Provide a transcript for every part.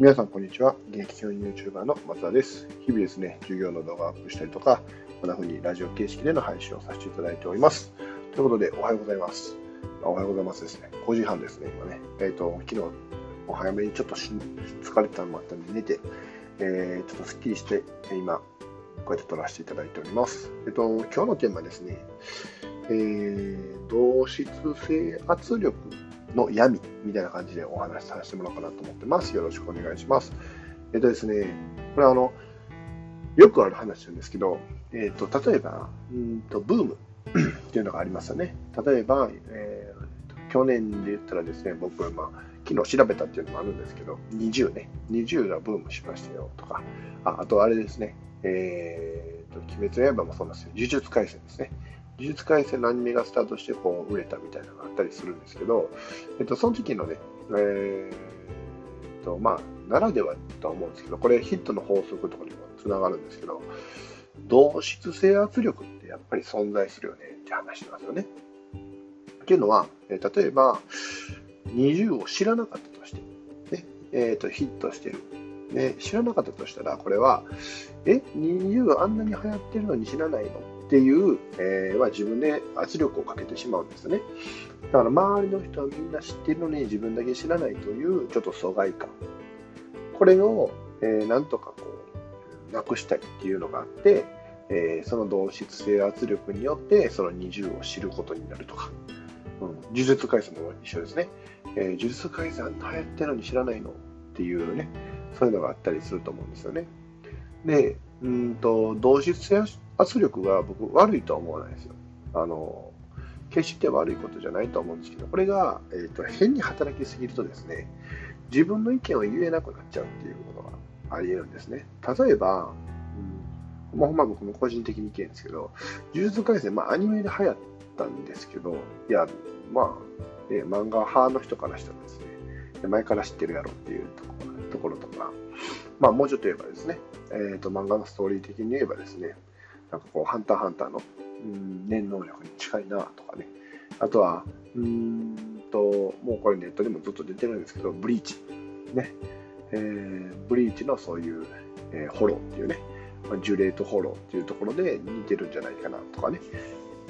皆さん、こんにちは。現役教員 YouTuber の松田です。日々ですね、授業の動画をアップしたりとか、こんな風にラジオ形式での配信をさせていただいております。ということで、おはようございます。おはようございますですね。5時半ですね、今ね。えっ、ー、と、昨日、お早めにちょっと疲れたのもあったんで寝て、えー、ちょっとスッキリして、今、こうやって撮らせていただいております。えっ、ー、と、今日のテーマですね、えー、同質性圧力の闇みたいな感じでお話しさせてもらおうかなと思ってます。よろしくお願いします。えっとですね、これあの、よくある話なんですけど、えっと、例えば、うんとブーム っていうのがありますよね。例えば、えー、去年で言ったらですね、僕は、まあ、昨日調べたっていうのもあるんですけど、20ね、20がブームしましたよとか、ああとあれですね、えーと、鬼滅の刃もそうなんですよ、呪術廻戦ですね。呪術廻戦のアニメがスタートしてこう売れたみたいなのがあったりするんですけど、えっと、その時のね、えー、と、まあ、ならではとは思うんですけど、これヒットの法則とかにもつながるんですけど、同質性圧力ってやっぱり存在するよねって話なんですよね。っていうのは、えー、例えば、20を知らなかったとして、ねえーと、ヒットしてる、ね。知らなかったとしたら、これは、え、20あんなに流行ってるのに知らないのっていう、えー、は自分で圧力をかけてしまうんですね。だから周りの人はみんな知ってるのに自分だけ知らないというちょっと疎外感。これを、えー、なんとかこう、なくしたいっていうのがあって、えー、その同質性圧力によってその二重を知ることになるとか。うん、呪術廻戦も一緒ですね。えー、呪術廻戦流行ってるのに知らないのっていうね、そういうのがあったりすると思うんですよね。で、うんと同質性圧力が僕悪いとは思わないですよ。あの決して悪いことじゃないと思うんですけど、これが、えーと、変に働きすぎるとですね、自分の意見を言えなくなっちゃうっていうことがあり得るんですね。例えば、うん、まあ、ほんま僕も個人的に意見ですけど、呪術廻戦、まあ、アニメで流行ったんですけど、いや、まあ、え漫画派の人からしたらですね、前から知ってるやろっていうところとか、まあ、もうちょっと言えばですね、えーと、漫画のストーリー的に言えばですね、なんかこう、ハンターハンターの、うん、念能力に近いなとかね、あとは、うんと、もうこれネットでもずっと出てるんですけど、ブリーチ、ね、えー、ブリーチのそういう、えー、ホローっていうね、まあ、ジュレートホローっていうところで似てるんじゃないかなとかね、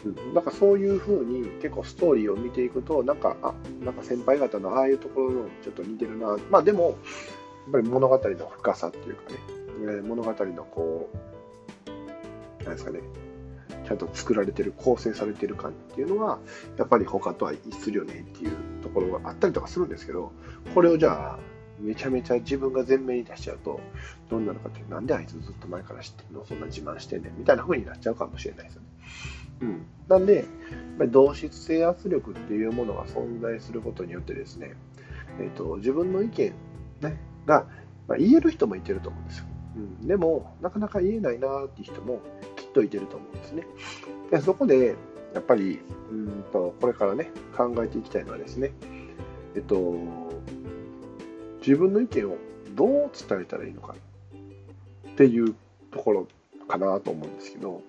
うん、なんかそういうふうに結構ストーリーを見ていくと、なんか、あ、なんか先輩方のああいうところのちょっと似てるな。まあでも、やっぱり物語の深さっていうかね、えー、物語のこう、なんですかね、ちゃんと作られてる、構成されてる感っていうのは、やっぱり他とは一致するよねっていうところがあったりとかするんですけど、これをじゃあ、めちゃめちゃ自分が前面に出しちゃうと、どんなのかって、なんであいつずっと前から知ってるの？そんな自慢してんねん？みたいな風になっちゃうかもしれないですよね。うん、なんで、同質性圧力っていうものが存在することによってですね、えーと、自分の意見、ね、が、まあ、言える人もいてると思うんですよ。うん、でも、なかなか言えないなっていう人もっといてると思うんですね。でそこで、やっぱりうんと、これからね、考えていきたいのはですね、えっと、自分の意見をどう伝えたらいいのかっていうところかなと思うんですけど、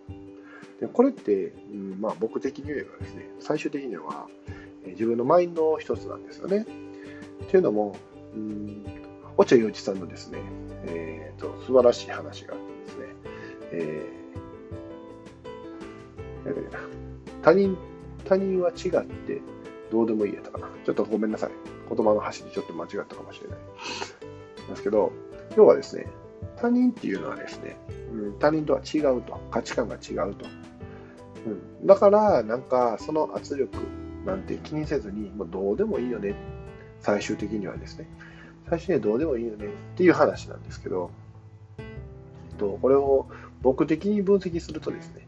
でこれって、うんまあ、僕的に言えばですね、最終的には、自分のマインドの一つなんですよね。というのも、うん、落合陽一さんのですね、えーと、素晴らしい話があってですね、えー、他人他人は違ってどうでもいいやったかな。ちょっとごめんなさい。言葉の端にちょっと間違ったかもしれない。ですけど、要はですね、他人っていうのはですね、うん、他人とは違うと。価値観が違うと。うん、だから、なんか、その圧力なんて気にせずに、もうどうでもいいよね。最終的にはですね。最終的にはどうでもいいよねっていう話なんですけど、とこれを僕的に分析するとですね、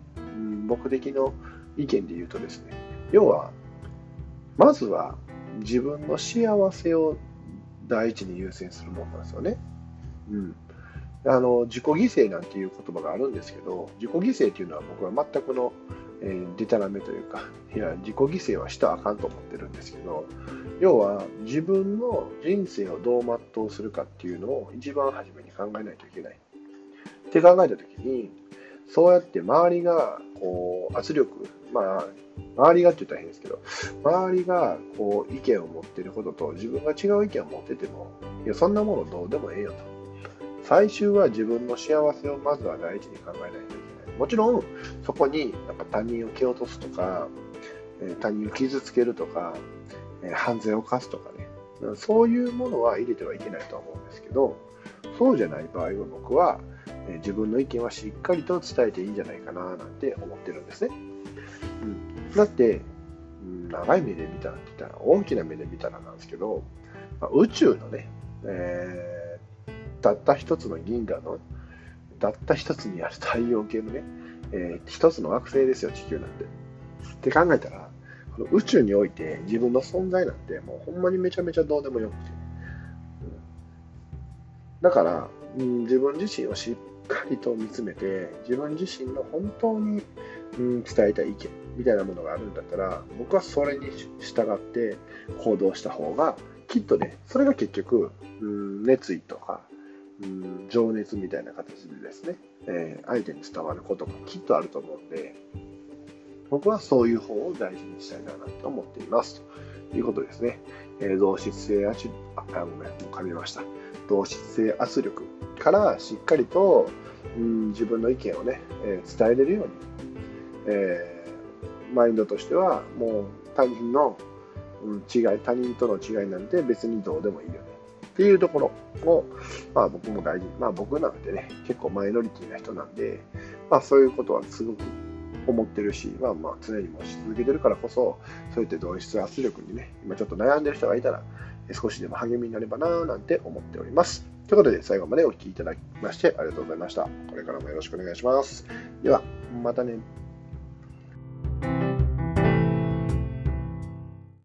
僕的の意見で言うとですね、要は、まずは自分の幸せを第一に優先するものなんですよね。うん。あの自己犠牲なんていう言葉があるんですけど、自己犠牲っていうのは僕は全くの、えー、デタラメというか、いや、自己犠牲はしたらあかんと思ってるんですけど、要は自分の人生をどう全うするかっていうのを一番初めに考えないといけない。って考えたときに、そうやって周りがこう圧力、まあ、周りがって言ったら変ですけど、周りがこう意見を持ってることと自分が違う意見を持ってても、いや、そんなものどうでもええよと。最終は自分の幸せをまずは大事に考えないといけない。もちろん、そこになんか他人を蹴落とすとか、他人を傷つけるとか、犯罪を犯すとかね、そういうものは入れてはいけないと思うんですけど、そうじゃない場合は僕は、え自分の意見はしっかりと伝えていいんじゃないかななんて思ってるんですね。うん、だって、長い目で見たらって言ったら、大きな目で見たらなんですけど、まあ、宇宙のね、えー、たった一つの銀河の、たった一つにある太陽系のね、えー、一つの惑星ですよ、地球なんて。って考えたら、この宇宙において自分の存在なんてもうほんまにめちゃめちゃどうでもよくて。うん、だから、うん、自分自身をしっかりと見つめて、自分自身の本当に、うん、伝えたい意見みたいなものがあるんだったら、僕はそれに従って行動した方が、きっとね、それが結局、うん、熱意とか、うん、情熱みたいな形でですね、えー、相手に伝わることがきっとあると思うんで、僕はそういう方を大事にしたいなと思っています。ということですね。えー、同質性圧あ、ごめん、噛みました。同質性圧力からしっかりと、うん、自分の意見をね、えー、伝えれるように、えー、マインドとしてはもう他人の、違い、他人との違いなんて別にどうでもいいよね。っていうところを、まあ僕も大事。まあ僕なんてね、結構マイノリティな人なんで、まあそういうことはすごく思ってるし、まあまあ常にもし続けてるからこそ、そういった同質圧力にね、今ちょっと悩んでる人がいたら、少しでも励みになればななんて思っております。ということで、最後までお聴きいただきましてありがとうございました。これからもよろしくお願いします。では、またね。